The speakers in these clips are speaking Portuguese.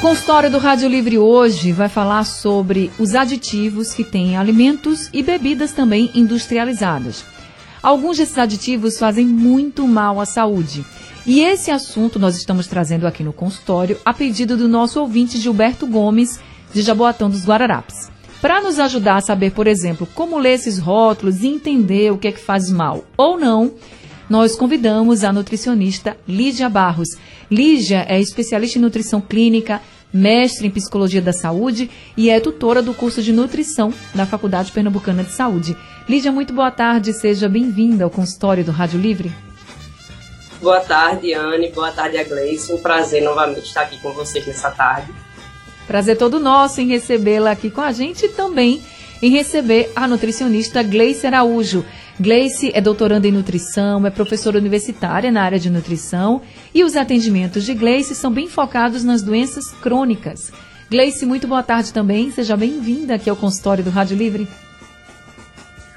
consultório do Rádio Livre hoje vai falar sobre os aditivos que têm alimentos e bebidas também industrializadas. Alguns desses aditivos fazem muito mal à saúde. E esse assunto nós estamos trazendo aqui no consultório a pedido do nosso ouvinte Gilberto Gomes, de Jaboatão dos Guararapes. Para nos ajudar a saber, por exemplo, como ler esses rótulos e entender o que é que faz mal ou não, nós convidamos a nutricionista Lígia Barros. Lígia é especialista em nutrição clínica, mestre em psicologia da saúde e é tutora do curso de nutrição da Faculdade Pernambucana de Saúde. Lígia, muito boa tarde, seja bem-vinda ao consultório do Rádio Livre. Boa tarde, Anne, boa tarde, a Gleice. Um prazer novamente estar aqui com vocês nessa tarde. Prazer todo nosso em recebê-la aqui com a gente e também em receber a nutricionista Gleice Araújo. Gleice é doutoranda em nutrição, é professora universitária na área de nutrição e os atendimentos de Gleice são bem focados nas doenças crônicas. Gleice, muito boa tarde também. Seja bem-vinda aqui ao consultório do Rádio Livre.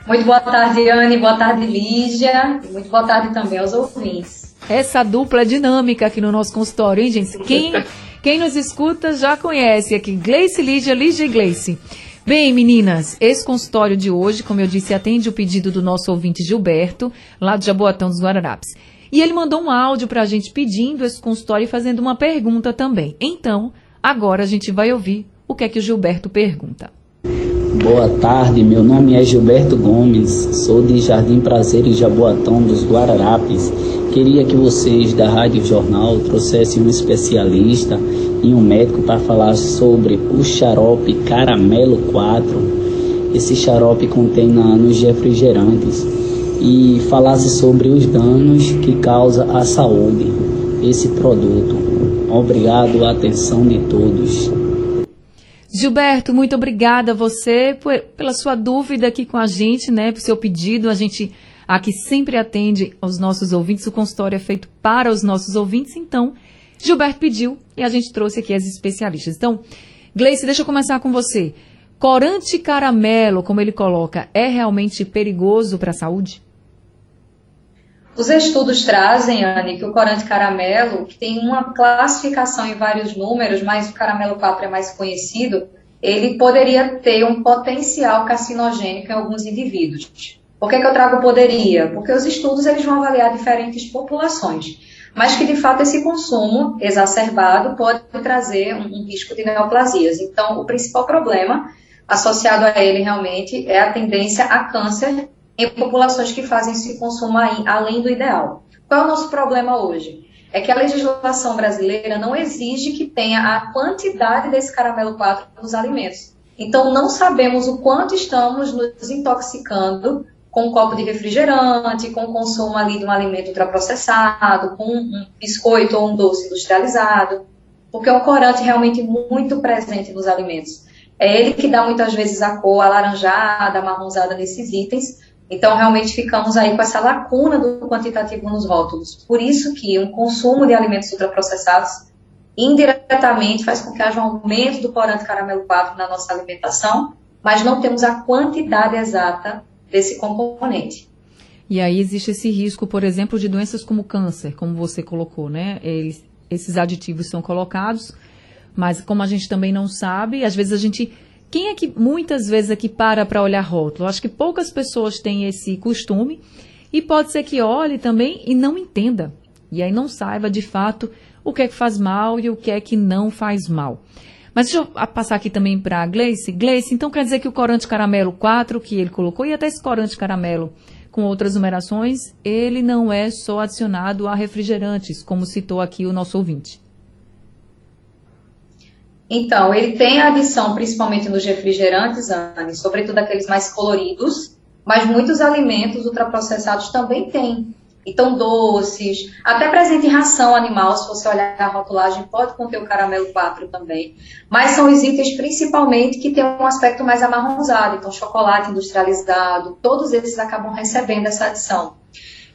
Muito boa tarde, Anne. Boa tarde, Lígia. E muito boa tarde também aos ouvintes. Essa dupla dinâmica aqui no nosso consultório, hein, gente? Quem, quem nos escuta já conhece aqui Gleice, Lígia, Lígia e Gleice. Bem, meninas, esse consultório de hoje, como eu disse, atende o pedido do nosso ouvinte Gilberto, lá de Jaboatão dos Guararapes. E ele mandou um áudio para a gente pedindo esse consultório e fazendo uma pergunta também. Então, agora a gente vai ouvir o que é que o Gilberto pergunta. Boa tarde, meu nome é Gilberto Gomes, sou de Jardim Prazer e Jaboatão dos Guararapes. Queria que vocês da Rádio Jornal trouxessem um especialista e um médico para falar sobre o xarope Caramelo 4. Esse xarope contém na, nos refrigerantes e falasse sobre os danos que causa à saúde esse produto. Obrigado a atenção de todos. Gilberto, muito obrigada a você por, pela sua dúvida aqui com a gente, né? Por seu pedido. A gente aqui sempre atende aos nossos ouvintes. O consultório é feito para os nossos ouvintes, então Gilberto pediu e a gente trouxe aqui as especialistas. Então, Gleice, deixa eu começar com você. Corante caramelo, como ele coloca, é realmente perigoso para a saúde? Os estudos trazem, Anne, que o corante caramelo, que tem uma classificação em vários números, mas o caramelo 4 é mais conhecido, ele poderia ter um potencial carcinogênico em alguns indivíduos. Por que, que eu trago poderia? Porque os estudos eles vão avaliar diferentes populações mas que de fato esse consumo exacerbado pode trazer um, risco de neoplasias. Então, o principal problema associado a ele realmente é a tendência a câncer em populações que fazem esse consumo além do ideal. Qual é o nosso problema hoje? É que a legislação brasileira não exige que tenha a quantidade desse caramelo 4 nos alimentos. Então, não sabemos o quanto estamos nos intoxicando com um copo de refrigerante, com o consumo ali de um alimento ultraprocessado, com um biscoito ou um doce industrializado, porque o corante é realmente muito presente nos alimentos. É ele que dá muitas vezes a cor alaranjada, marronzada nesses itens, então realmente ficamos aí com essa lacuna do quantitativo nos rótulos. Por isso que um consumo de alimentos ultraprocessados indiretamente faz com que haja um aumento do corante caramelo 4 na nossa alimentação, mas não temos a quantidade exata desse componente. E aí existe esse risco, por exemplo, de doenças como câncer, como você colocou, né? Eles, esses aditivos são colocados, mas como a gente também não sabe, às vezes a gente. Quem é que muitas vezes aqui para para olhar rótulo? Acho que poucas pessoas têm esse costume e pode ser que olhe também e não entenda. E aí não saiba de fato o que é que faz mal e o que é que não faz mal. Mas deixa eu passar aqui também para a Gleice. Gleice, então quer dizer que o corante caramelo 4 que ele colocou, e até esse corante caramelo com outras numerações, ele não é só adicionado a refrigerantes, como citou aqui o nosso ouvinte. Então, ele tem adição principalmente nos refrigerantes, Anne, sobretudo aqueles mais coloridos, mas muitos alimentos ultraprocessados também têm Então, doces, até presente em ração animal, se você olhar a rotulagem, pode conter o caramelo 4 também. Mas são os itens principalmente que têm um aspecto mais amarronzado. Então, chocolate industrializado, todos esses acabam recebendo essa adição.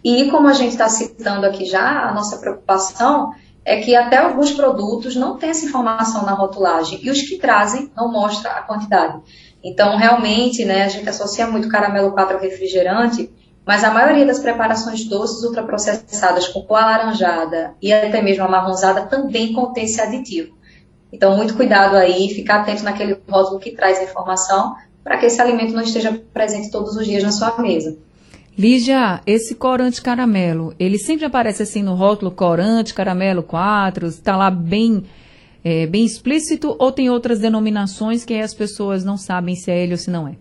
E como a gente está citando aqui já, a nossa preocupação é que até alguns produtos não têm essa informação na rotulagem. E os que trazem não mostram a quantidade. Então, realmente, né, a gente associa muito caramelo 4 ao refrigerante, mas a maioria das preparações doces ultraprocessadas com cor alaranjada e até mesmo amarronzada também contém esse aditivo. Então, muito cuidado aí, ficar atento naquele rótulo que traz a informação para que esse alimento não esteja presente todos os dias na sua mesa. Lígia, esse corante caramelo, ele sempre aparece assim no rótulo corante caramelo 4, está lá bem é, bem explícito ou tem outras denominações que as pessoas não sabem se é ele ou se não é?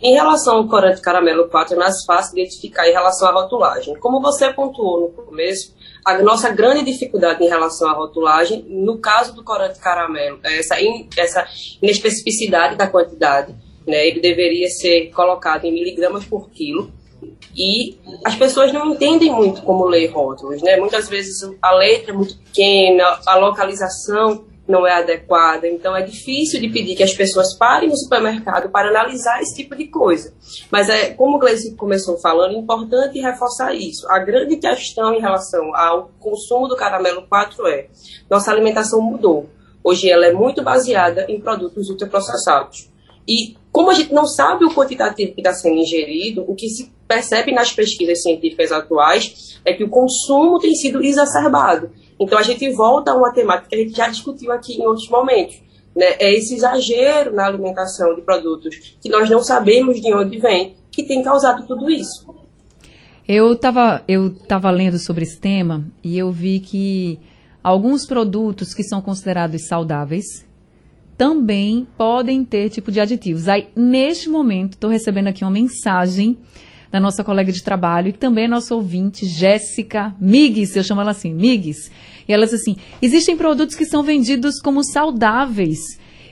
Em relação ao corante caramelo 4, é mais fácil identificar em relação à rotulagem. Como você pontuou no começo, a nossa grande dificuldade em relação à rotulagem, no caso do corante caramelo, é essa, in, essa inespecificidade da quantidade. Né? Ele deveria ser colocado em miligramas por quilo, e as pessoas não entendem muito como ler rótulos, né? Muitas vezes a letra é muito pequena, a localização não é adequada, então é difícil de pedir que as pessoas parem no supermercado para analisar esse tipo de coisa. Mas é, como o Gleice começou falando, é importante reforçar isso. A grande questão em relação ao consumo do caramelo 4 é, nossa alimentação mudou. Hoje ela é muito baseada em produtos ultraprocessados. E como a gente não sabe o quantitativo que está sendo ingerido, o que se percebe nas pesquisas científicas atuais é que o consumo tem sido exacerbado. Então a gente volta a uma temática que a gente já discutiu aqui em outros momentos. Né? É esse exagero na alimentação de produtos que nós não sabemos de onde vem, que tem causado tudo isso. Eu estava eu tava lendo sobre esse tema e eu vi que alguns produtos que são considerados saudáveis, também podem ter tipo de aditivos. Aí, neste momento, estou recebendo aqui uma mensagem da nossa colega de trabalho e também nossa ouvinte, Jéssica Migues, eu chamo ela assim, Migues. E ela diz assim: existem produtos que são vendidos como saudáveis.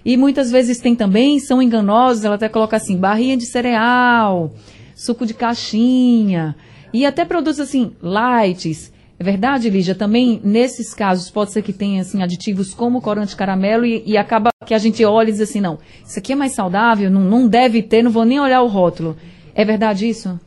E muitas vezes tem também, são enganosos, ela até coloca assim, barrinha de cereal, suco de caixinha, e até produtos assim, lights, é verdade, Lígia? Também nesses casos pode ser que tenha assim, aditivos como corante caramelo e, e, acaba que a gente olha e diz assim, não, isso aqui é mais saudável, não, não deve ter, não vou nem olhar o rótulo. É verdade isso?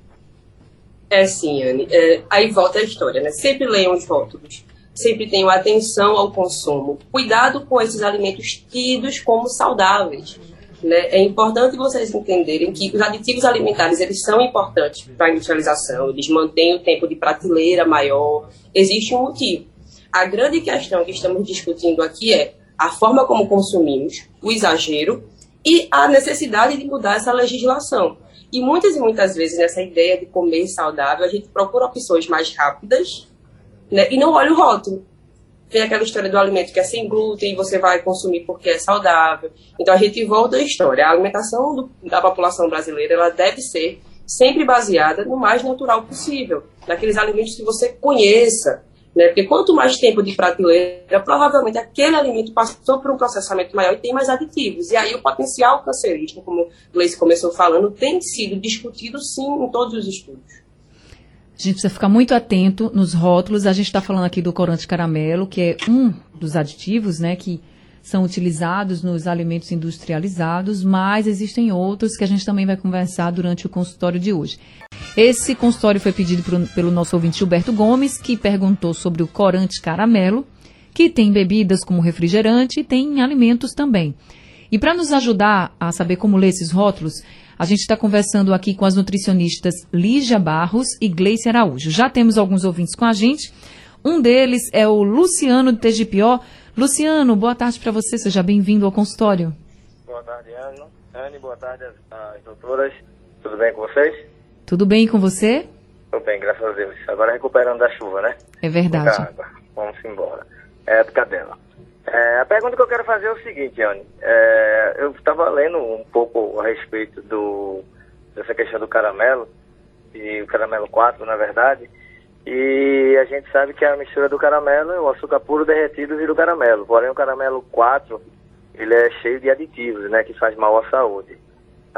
É sim, Anne. É, aí volta a história, né? Sempre leiam os rótulos. Sempre tenham atenção ao consumo. Cuidado com esses alimentos tidos como saudáveis. Né? É importante vocês entenderem que os aditivos alimentares eles são importantes para a industrialização, eles mantêm o tempo de prateleira maior, existe um motivo. A grande questão que estamos discutindo aqui é a forma como consumimos, o exagero e a necessidade de mudar essa legislação. E muitas e muitas vezes nessa ideia de comer saudável, a gente procura opções mais rápidas né, e não olha o rótulo tem aquela história do alimento que é sem glúten e você vai consumir porque é saudável. Então a gente volta à história. A alimentação do, da população brasileira ela deve ser sempre baseada no mais natural possível, naqueles alimentos que você conheça. Né? Porque quanto mais tempo de prateleira, provavelmente aquele alimento passou por um processamento maior e tem mais aditivos. E aí o potencial cancerígeno, como o Gleice começou falando, tem sido discutido sim em todos os estudos. A gente precisa ficar muito atento nos rótulos. A gente está falando aqui do corante caramelo, que é um dos aditivos, né, que são utilizados nos alimentos industrializados, mas existem outros que a gente também vai conversar durante o consultório de hoje. Esse consultório foi pedido pro, pelo nosso ouvinte Gilberto Gomes, que perguntou sobre o corante caramelo, que tem bebidas como refrigerante e tem alimentos também. E para nos ajudar a saber como ler esses rótulos, a gente está conversando aqui com as nutricionistas Lígia Barros e Gleice Araújo. Já temos alguns ouvintes com a gente. Um deles é o Luciano de Tegipió. Luciano, boa tarde para você. Seja bem-vindo ao consultório. Boa tarde, Ana. Anne, boa tarde às doutoras. Tudo bem com vocês? Tudo bem com você? Tudo bem, graças a Deus. Agora recuperando da chuva, né? É verdade. Vamos embora. É época dela. É, a pergunta que eu quero fazer é o seguinte, Anne. É, eu estava lendo um pouco a respeito do, dessa questão do caramelo, e o caramelo 4, na verdade, e a gente sabe que a mistura do caramelo, o açúcar puro derretido vira o caramelo. Porém, o caramelo 4, ele é cheio de aditivos, né, que faz mal à saúde.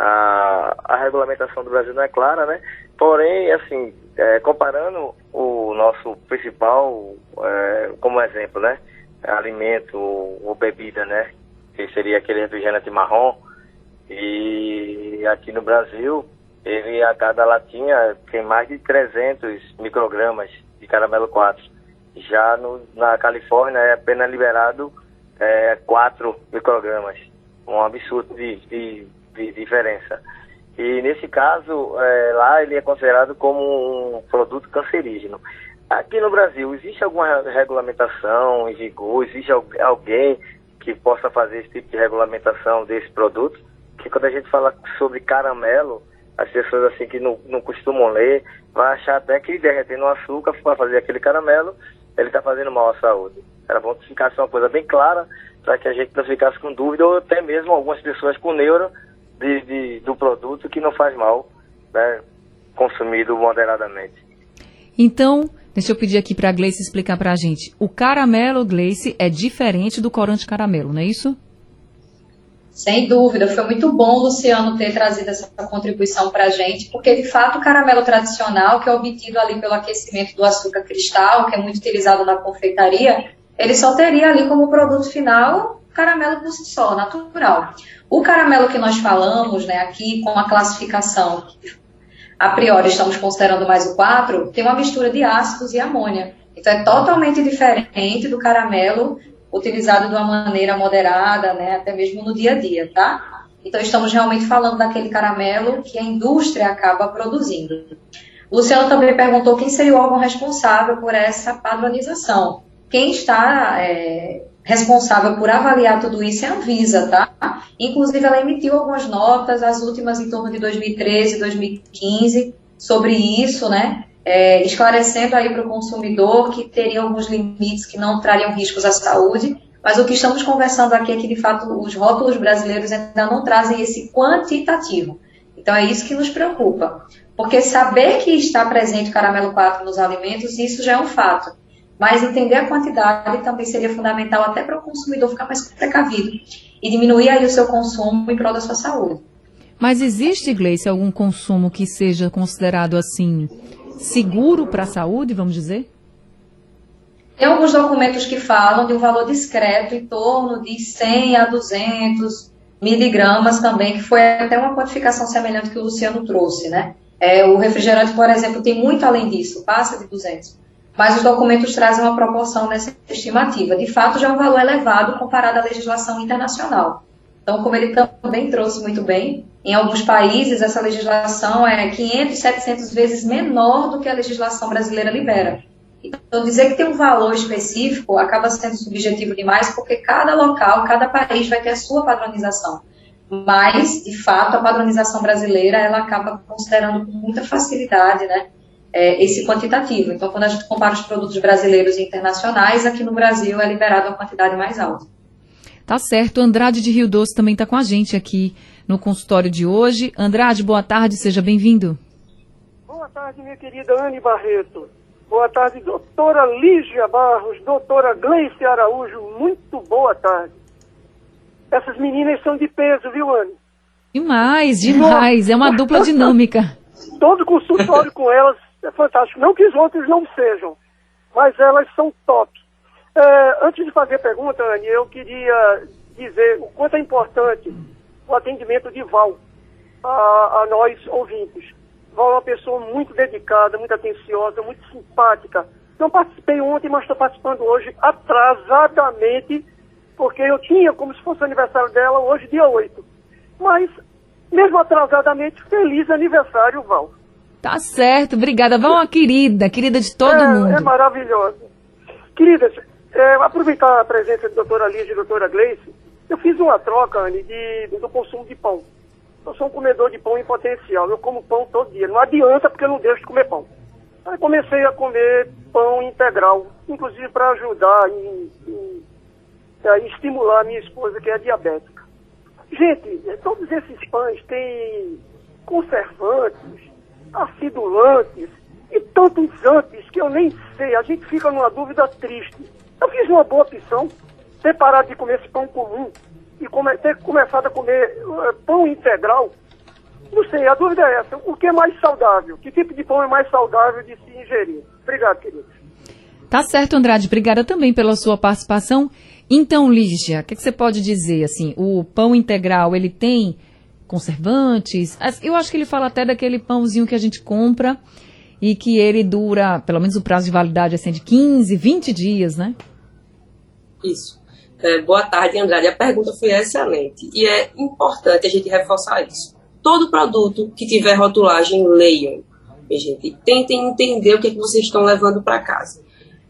A, a, regulamentação do Brasil não é clara, né? Porém, assim, é, comparando o nosso principal, é, como exemplo, né? Alimento ou bebida, né? Que seria aquele refrigerante marrom. E aqui no Brasil, ele a cada latinha tem mais de 300 microgramas de caramelo 4. Já no, na Califórnia é apenas liberado é, 4 microgramas. Um absurdo de, de, de diferença. E nesse caso, é, lá ele é considerado como um produto cancerígeno. Aqui no Brasil, existe alguma regulamentação em vigor? Existe alguém que possa fazer esse tipo de regulamentação desse produto? Que quando a gente fala sobre caramelo, as pessoas assim que não, não costumam ler, vão achar até que derretendo açúcar para fazer aquele caramelo, ele está fazendo mal à saúde. Era bom que ficasse uma coisa bem clara, para que a gente não ficasse com dúvida, ou até mesmo algumas pessoas com neuro de, de do produto que não faz mal, né, consumido moderadamente. Então, deixa eu pedir aqui para a Gleice explicar para a gente. O caramelo, Gleice, é diferente do corante caramelo, não é isso? Sem dúvida, foi muito bom, Luciano, ter trazido essa contribuição para a gente, porque de fato o caramelo tradicional, que é obtido ali pelo aquecimento do açúcar cristal, que é muito utilizado na confeitaria, ele só teria ali como produto final caramelo por si só, natural. O caramelo que nós falamos né, aqui, com a classificação, a priori estamos considerando mais o 4, tem uma mistura de ácidos e amônia. Então é totalmente diferente do caramelo utilizado de uma maneira moderada, né, até mesmo no dia a dia, tá? Então estamos realmente falando daquele caramelo que a indústria acaba produzindo. Luciano também perguntou quem seria o órgão responsável por essa padronização. Quem está é, responsável por avaliar tudo isso é a Anvisa, tá? Inclusive, ela emitiu algumas notas, as últimas em torno de 2013, 2015, sobre isso, né? é, esclarecendo aí para o consumidor que teria alguns limites que não trariam riscos à saúde, mas o que estamos conversando aqui é que, de fato, os rótulos brasileiros ainda não trazem esse quantitativo. Então, é isso que nos preocupa. Porque saber que está presente o caramelo 4 nos alimentos, isso já é um fato. Mas entender a quantidade também seria fundamental até para o consumidor ficar mais precavido e diminuir aí o seu consumo em prol da sua saúde. Mas existe, Gleice, algum consumo que seja considerado assim seguro para a saúde, vamos dizer? Tem alguns documentos que falam de um valor discreto em torno de 100 a 200 miligramas também, que foi até uma quantificação semelhante que o Luciano trouxe, né? É, o refrigerante, por exemplo, tem muito além disso, passa de 200. Mas os documentos trazem uma proporção nessa estimativa. De fato, já é um valor elevado comparado à legislação internacional. Então, como ele também trouxe muito bem, em alguns países essa legislação é 500, 700 vezes menor do que a legislação brasileira libera. Então, dizer que tem um valor específico acaba sendo subjetivo demais, porque cada local, cada país vai ter a sua padronização. Mas, de fato, a padronização brasileira ela acaba considerando com muita facilidade né, é, esse quantitativo. Então, quando a gente compara os produtos brasileiros e internacionais, aqui no Brasil é liberado uma quantidade mais alta. Tá certo. Andrade de Rio Doce também está com a gente aqui no consultório de hoje. Andrade, boa tarde, seja bem-vindo. Boa tarde, minha querida Anne Barreto. Boa tarde, doutora Lígia Barros, doutora Gleice Araújo. Muito boa tarde. Essas meninas são de peso, viu, Anne? Demais, demais. É uma dupla dinâmica. Todo consultório com elas é fantástico. Não que os outros não sejam, mas elas são top. É, antes de fazer a pergunta, Anne, eu queria dizer o quanto é importante o atendimento de Val a, a nós ouvintes. Val é uma pessoa muito dedicada, muito atenciosa, muito simpática. Não participei ontem, mas estou participando hoje atrasadamente, porque eu tinha como se fosse o aniversário dela hoje, dia 8. Mas, mesmo atrasadamente, feliz aniversário, Val. Tá certo, obrigada. É uma querida, querida de todo é, mundo. É maravilhosa. Queridas, é, aproveitar a presença da doutora Lígia e da doutora Gleice, eu fiz uma troca, Anne, de, do consumo de pão. Eu sou um comedor de pão em potencial, eu como pão todo dia. Não adianta porque eu não deixo de comer pão. Aí comecei a comer pão integral, inclusive para ajudar e, é, estimular a minha esposa, que é diabética. Gente, todos esses pães têm conservantes, acidulantes e tantos antes que eu nem sei. A gente fica numa dúvida triste. Eu fiz uma boa opção, ter parado de comer esse pão comum e come, ter começado a comer uh, pão integral, Não sei, a dúvida é essa. O que é mais saudável? Que tipo de pão é mais saudável de se ingerir? Obrigado, querido. Tá certo, Andrade. Obrigada também pela sua participação. Então, Lígia, o que, que, você pode dizer? Assim, o pão integral, ele tem conservantes? Eu acho que ele fala até daquele pãozinho que a gente compra e que ele dura, pelo menos o prazo de validade assim, de 15, 20 dias, né? Isso. É, boa tarde, Andrade. A pergunta foi excelente e é importante a gente reforçar isso. Todo produto que tiver rotulagem, leiam. Gente, tentem entender o que, é que vocês estão levando para casa.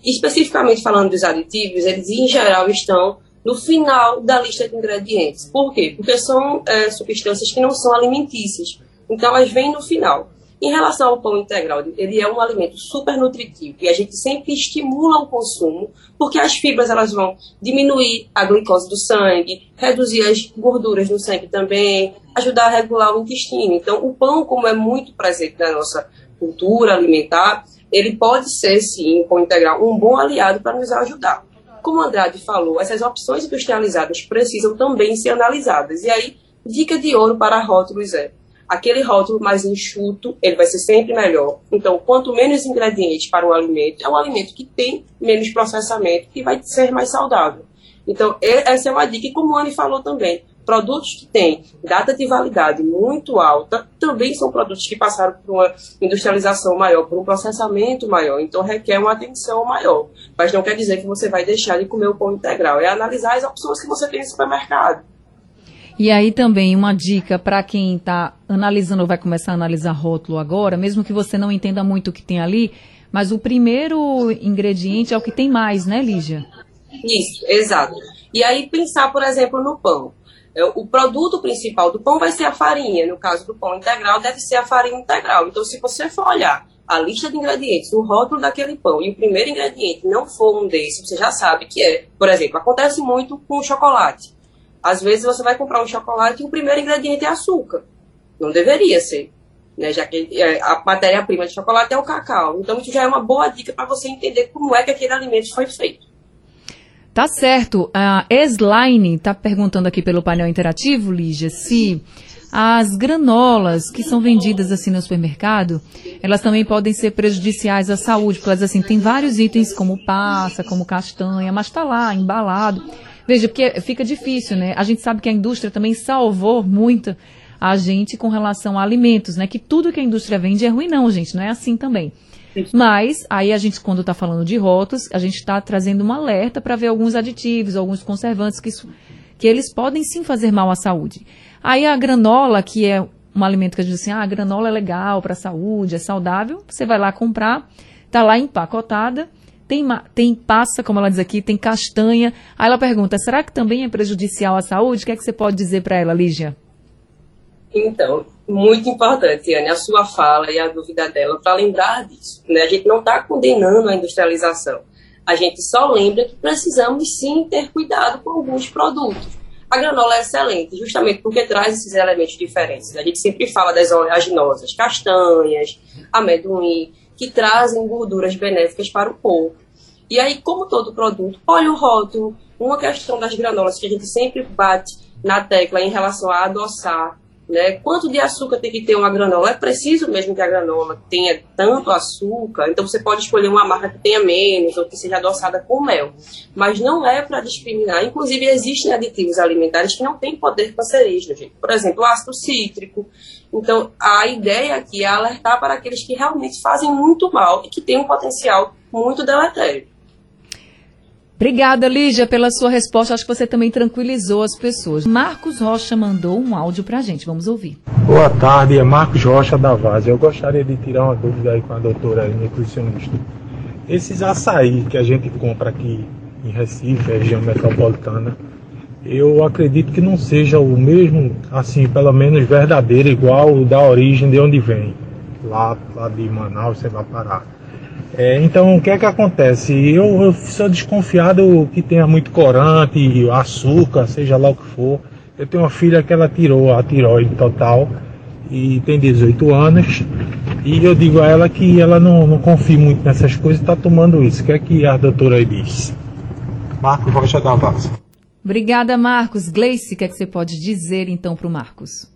Especificamente falando dos aditivos, eles em geral estão no final da lista de ingredientes. Por quê? Porque são é, substâncias que não são alimentícias. Então, elas vêm no final. Em relação ao pão integral, ele é um alimento super nutritivo e a gente sempre estimula o consumo, porque as fibras elas vão diminuir a glicose do sangue, reduzir as gorduras no sangue também, ajudar a regular o intestino. Então, o pão, como é muito presente na nossa cultura alimentar, ele pode ser, sim, o pão integral, um bom aliado para nos ajudar. Como o Andrade falou, essas opções industrializadas precisam também ser analisadas. E aí, dica de ouro para rótulos é aquele rótulo mais enxuto, ele vai ser sempre melhor. Então, quanto menos ingredientes para o alimento, é um alimento que tem menos processamento e vai ser mais saudável. Então, essa é uma dica. E como o Anne falou também, produtos que têm data de validade muito alta também são produtos que passaram por uma industrialização maior, por um processamento maior. Então, requer uma atenção maior. Mas não quer dizer que você vai deixar de comer o pão integral. É analisar as opções que você tem no supermercado. E aí também uma dica para quem está analisando ou vai começar a analisar rótulo agora, mesmo que você não entenda muito o que tem ali, mas o primeiro ingrediente é o que tem mais, né, Lígia? Isso, exato. E aí pensar, por exemplo, no pão. É, o produto principal do pão vai ser a farinha. No caso do pão integral, deve ser a farinha integral. Então, se você for olhar a lista de ingredientes, o rótulo daquele pão e o primeiro ingrediente não for um desses, você já sabe que é. Por exemplo, acontece muito com o chocolate. Às vezes você vai comprar um chocolate e o primeiro ingrediente é açúcar. Não deveria ser. Né, já que é, a matéria-prima de chocolate é o cacau. Então, isso já é uma boa dica para você entender como é que aquele alimento foi feito. Tá certo. A Esline está perguntando aqui pelo painel interativo, Lígia, se as granolas que são vendidas assim no supermercado, elas também podem ser prejudiciais à saúde, porque elas assim, tem vários itens como passa, como castanha, mas está lá, embalado. Veja, porque fica difícil, né? A gente sabe que a indústria também salvou muito a gente com relação a alimentos, né? Que tudo que a indústria vende é ruim, não, gente. Não é assim também. Mas, aí a gente, quando está falando de rótulos, a gente está trazendo um alerta para ver alguns aditivos, alguns conservantes que, isso, que eles podem sim fazer mal à saúde. Aí a granola, que é um alimento que a gente diz assim, ah, a granola é legal para a saúde, é saudável, você vai lá comprar, tá lá empacotada, tem, tem passa, como ela diz aqui, tem castanha. Aí ela pergunta, será que também é prejudicial à saúde? O que é que você pode dizer para ela, Lígia? Então, muito importante, Anne, a sua fala e a dúvida dela para lembrar disso. Né? A gente não está condenando a industrialização. A gente só lembra que precisamos sim ter cuidado com alguns produtos. A granola é excelente, justamente porque traz esses elementos diferentes. A gente sempre fala das oleaginosas, castanhas, amendoim, que trazem gorduras benéficas para o corpo. E aí, como todo produto, olha o rótulo. Uma questão das granolas que a gente sempre bate na tecla em relação a adoçar, né? Quanto de açúcar tem que ter uma granola? É preciso mesmo que a granola tenha tanto açúcar, então você pode escolher uma marca que tenha menos ou que seja adoçada com mel. Mas não é para discriminar. Inclusive, existem aditivos alimentares que não têm poder cancerígeno, gente. Por exemplo, ácido cítrico. Então, a ideia aqui é alertar para aqueles que realmente fazem muito mal e que têm um potencial muito deletério. Obrigada, Lígia, pela sua resposta. Acho que você também tranquilizou as pessoas. Marcos Rocha mandou um áudio para a gente. Vamos ouvir. Boa tarde, é Marcos Rocha da Vaz. Eu gostaria de tirar uma dúvida aí com a doutora nutricionista. Esses açaí que a gente compra aqui em Recife, região metropolitana, eu acredito que não seja o mesmo, assim, pelo menos verdadeiro, igual o da origem de onde vem, lá, lá de Manaus, sei lá, Pará. É, então, o que é que acontece? Eu, eu sou desconfiado que tenha muito corante, açúcar, seja lá o que for. Eu tenho uma filha que ela tirou a tiroide total e tem 18 anos. E eu digo a ela que ela não, não confia muito nessas coisas e está tomando isso. O que é que a doutora aí diz? Marcos Rocha da Vaz. Obrigada, Marcos. Gleice, o que é que você pode dizer então para o Marcos?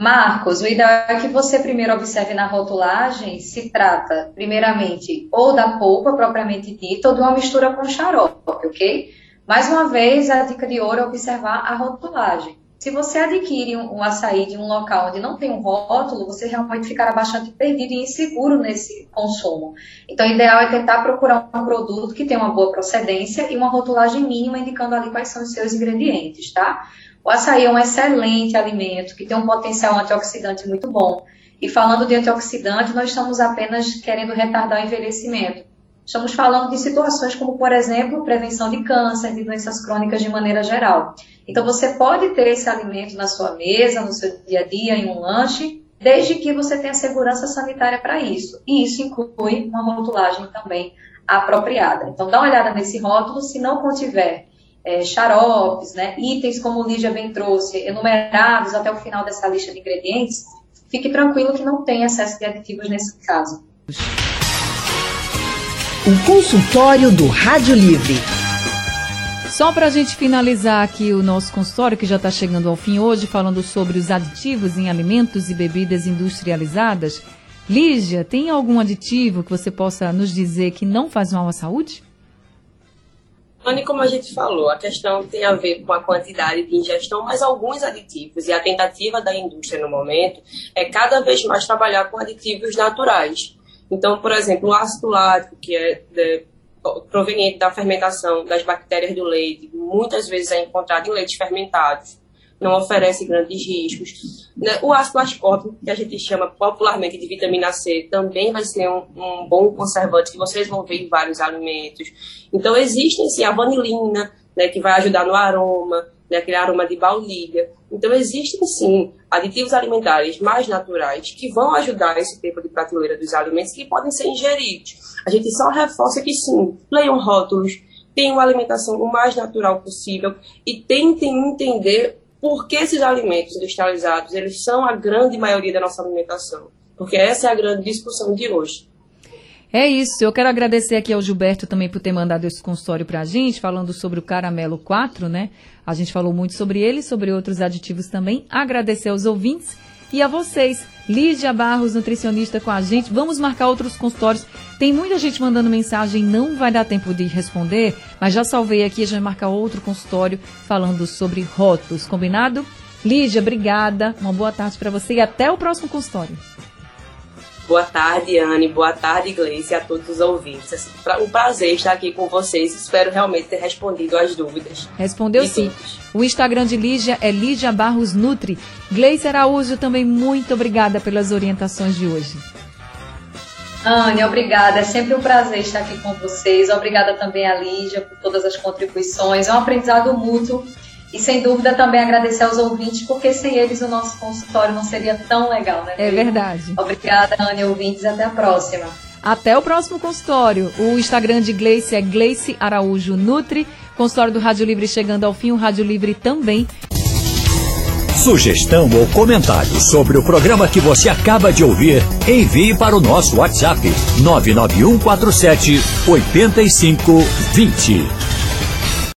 Marcos, o ideal é que você primeiro observe na rotulagem se trata, primeiramente, ou da polpa propriamente dita, ou de uma mistura com xarope, ok? Mais uma vez, a dica de ouro é observar a rotulagem. Se você adquire um, um açaí de um local onde não tem um rótulo, você realmente ficará bastante perdido e inseguro nesse consumo. Então, o ideal é tentar procurar um produto que tenha uma boa procedência e uma rotulagem mínima indicando ali quais são os seus ingredientes, tá? O açaí é um excelente alimento que tem um potencial antioxidante muito bom. E falando de antioxidante, nós estamos apenas querendo retardar o envelhecimento. Estamos falando de situações como, por exemplo, prevenção de câncer, de doenças crônicas de maneira geral. Então, você pode ter esse alimento na sua mesa, no seu dia a dia, em um lanche, desde que você tenha segurança sanitária para isso. E isso inclui uma rotulagem também apropriada. Então, dá uma olhada nesse rótulo, se não contiver é, xaropes, né, itens como o Lígia bem trouxe, enumerados até o final dessa lista de ingredientes, fique tranquilo que não tem excesso de aditivos nesse caso. O consultório do Rádio Livre. Só para a gente finalizar aqui o nosso consultório, que já está chegando ao fim hoje, falando sobre os aditivos em alimentos e bebidas industrializadas. Lígia, tem algum aditivo que você possa nos dizer que não faz mal à saúde? Anne, como a gente falou, a questão tem a ver com a quantidade de ingestão, mas alguns aditivos. E a tentativa da indústria no momento é cada vez mais trabalhar com aditivos naturais. Então, por exemplo, o ácido lático, que é de, proveniente da fermentação das bactérias do leite, muitas vezes é encontrado em leites fermentados não oferece grandes riscos. Né? O ácido ascórbico, que a gente chama popularmente de vitamina C, também vai ser um, um, bom conservante que vocês vão ver em vários alimentos. Então, existem sim a vanilina, né, que vai ajudar no aroma, né, aquele aroma de baunilha. Então, existem sim aditivos alimentares mais naturais que vão ajudar esse tempo de prateleira dos alimentos que podem ser ingeridos. A gente só reforça que sim, leiam rótulos, tenham uma alimentação o mais natural possível e tentem entender por que esses alimentos industrializados eles são a grande maioria da nossa alimentação? Porque essa é a grande discussão de hoje. É isso. Eu quero agradecer aqui ao Gilberto também por ter mandado esse consultório para a gente, falando sobre o Caramelo 4, né? A gente falou muito sobre ele, sobre outros aditivos também. Agradecer aos ouvintes e a vocês. Lígia Barros, nutricionista com a gente. Vamos marcar outros consultórios. Tem muita gente mandando mensagem, não vai dar tempo de responder, mas já salvei aqui, vai marcar outro consultório falando sobre rótulos, combinado? Lígia, obrigada. Uma boa tarde para você e até o próximo consultório. Boa tarde, Anne. Boa tarde, Gleice, e a todos os ouvintes. É um prazer estar aqui com vocês. Espero realmente ter respondido as dúvidas. Respondeu sim. Todos. O Instagram de Lígia é Lígia Barros Nutri. Gleice Araújo, também muito obrigada pelas orientações de hoje. Anne, obrigada. É sempre um prazer estar aqui com vocês. Obrigada também a Lígia por todas as contribuições. É um aprendizado mútuo e sem dúvida também agradecer aos ouvintes, porque sem eles o nosso consultório não seria tão legal, né? É verdade. Obrigada, Anne, ouvintes. Até a próxima. Até o próximo consultório. O Instagram de Gleice é Gleice Araújo Nutri. Consultório do Rádio Livre chegando ao fim, o Rádio Livre também. Sugestão ou comentário sobre o programa que você acaba de ouvir, envie para o nosso WhatsApp 99147 8520.